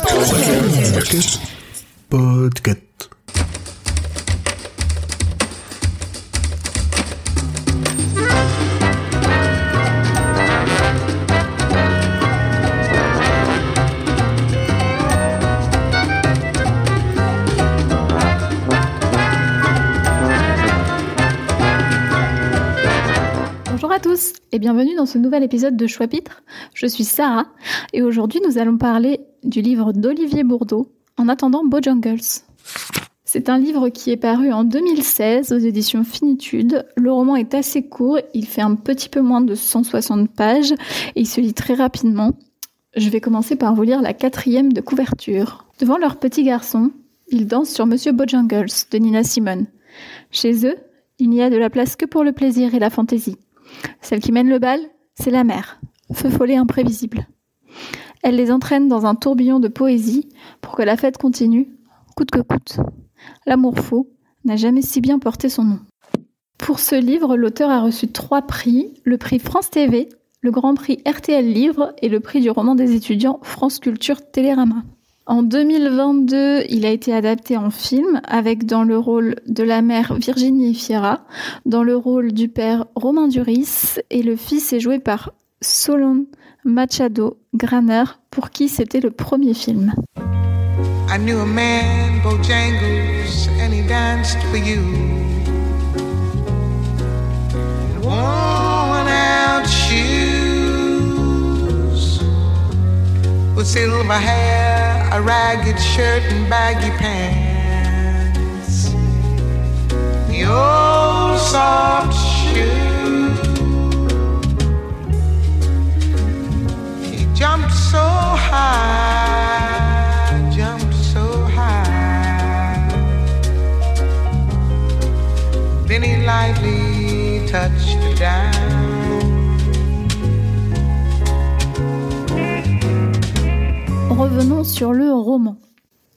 Podcast. Podcast. Bonjour à tous et bienvenue dans ce nouvel épisode de Choix-Pitre. Je suis Sarah et aujourd'hui nous allons parler du livre d'Olivier Bourdeau, En attendant Bojangles. C'est un livre qui est paru en 2016 aux éditions Finitude. Le roman est assez court, il fait un petit peu moins de 160 pages et il se lit très rapidement. Je vais commencer par vous lire la quatrième de couverture. Devant leur petit garçon, ils dansent sur Monsieur Bojangles de Nina Simone. Chez eux, il n'y a de la place que pour le plaisir et la fantaisie. Celle qui mène le bal, c'est la mère, feu follet imprévisible. Elle les entraîne dans un tourbillon de poésie pour que la fête continue, coûte que coûte. L'amour faux n'a jamais si bien porté son nom. Pour ce livre, l'auteur a reçu trois prix, le prix France TV, le grand prix RTL Livre et le prix du roman des étudiants France Culture Télérama. En 2022, il a été adapté en film avec dans le rôle de la mère Virginie Fierra, dans le rôle du père Romain Duris et le fils est joué par Solon Machado Graner pour qui c'était le premier film. I knew a man, Bojangles, and he danced for you. Worn out shoes, silver hair, a ragged shirt, and baggy pants. The old soft shoe. He jumped so high, jumped so high. Then he lightly touched the down. Revenons sur le roman.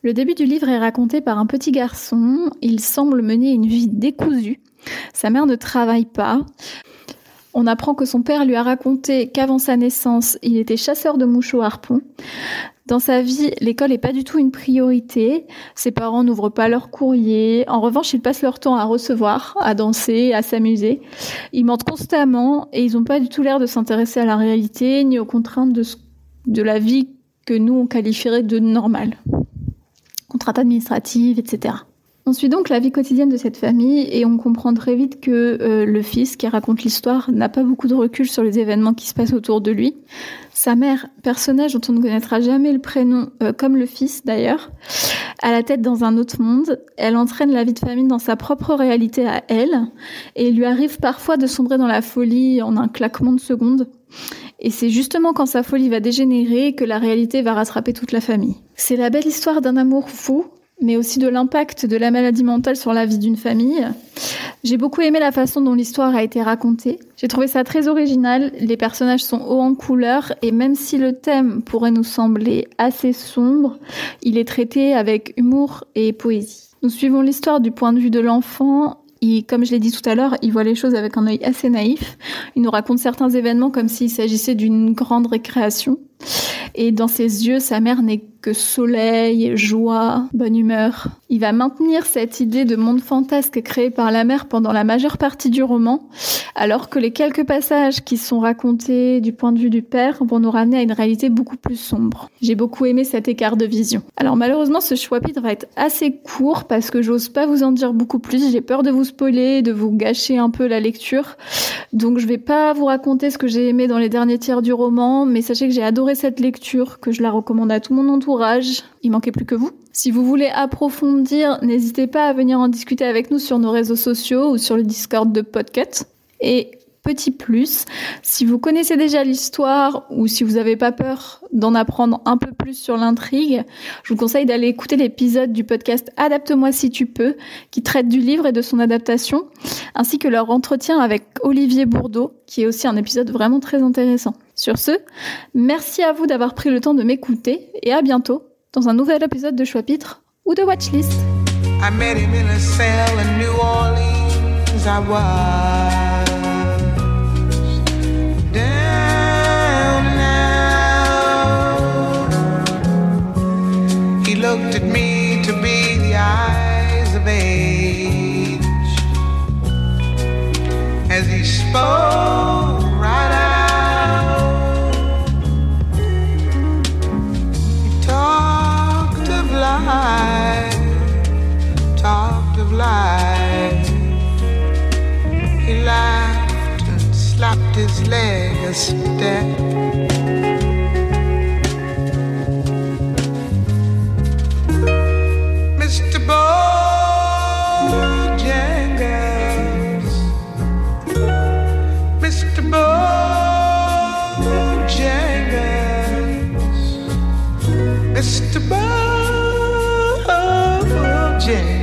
Le début du livre est raconté par un petit garçon. Il semble mener une vie décousue. Sa mère ne travaille pas. On apprend que son père lui a raconté qu'avant sa naissance, il était chasseur de mouches au harpon. Dans sa vie, l'école n'est pas du tout une priorité. Ses parents n'ouvrent pas leur courrier. En revanche, ils passent leur temps à recevoir, à danser, à s'amuser. Ils mentent constamment et ils n'ont pas du tout l'air de s'intéresser à la réalité ni aux contraintes de, de la vie que nous on qualifierait de normale. Contraintes administratives, etc. On suit donc la vie quotidienne de cette famille et on comprend très vite que euh, le fils qui raconte l'histoire n'a pas beaucoup de recul sur les événements qui se passent autour de lui. Sa mère, personnage dont on ne connaîtra jamais le prénom, euh, comme le fils d'ailleurs, a la tête dans un autre monde. Elle entraîne la vie de famille dans sa propre réalité à elle et il lui arrive parfois de sombrer dans la folie en un claquement de secondes. Et c'est justement quand sa folie va dégénérer que la réalité va rattraper toute la famille. C'est la belle histoire d'un amour fou, mais aussi de l'impact de la maladie mentale sur la vie d'une famille. J'ai beaucoup aimé la façon dont l'histoire a été racontée. J'ai trouvé ça très original, les personnages sont hauts en couleur et même si le thème pourrait nous sembler assez sombre, il est traité avec humour et poésie. Nous suivons l'histoire du point de vue de l'enfant. Il, comme je l'ai dit tout à l'heure, il voit les choses avec un œil assez naïf. Il nous raconte certains événements comme s'il s'agissait d'une grande récréation. Et dans ses yeux, sa mère n'est que soleil, joie, bonne humeur. Il va maintenir cette idée de monde fantasque créé par la mère pendant la majeure partie du roman, alors que les quelques passages qui sont racontés du point de vue du père vont nous ramener à une réalité beaucoup plus sombre. J'ai beaucoup aimé cet écart de vision. Alors malheureusement, ce chapitre va être assez court parce que j'ose pas vous en dire beaucoup plus. J'ai peur de vous spoiler, de vous gâcher un peu la lecture. Donc je vais pas vous raconter ce que j'ai aimé dans les derniers tiers du roman, mais sachez que j'ai adoré cette lecture, que je la recommande à tout mon entourage. Il manquait plus que vous. Si vous voulez approfondir, n'hésitez pas à venir en discuter avec nous sur nos réseaux sociaux ou sur le Discord de Podcut. Et petit plus, si vous connaissez déjà l'histoire ou si vous n'avez pas peur d'en apprendre un peu plus sur l'intrigue, je vous conseille d'aller écouter l'épisode du podcast Adapte-moi si tu peux, qui traite du livre et de son adaptation, ainsi que leur entretien avec Olivier Bourdeau, qui est aussi un épisode vraiment très intéressant. Sur ce, merci à vous d'avoir pris le temps de m'écouter et à bientôt dans un nouvel épisode de Chapitre ou de Watchlist. Right out. Talked of life, talked of life. He laughed and slapped his leg a step. imagine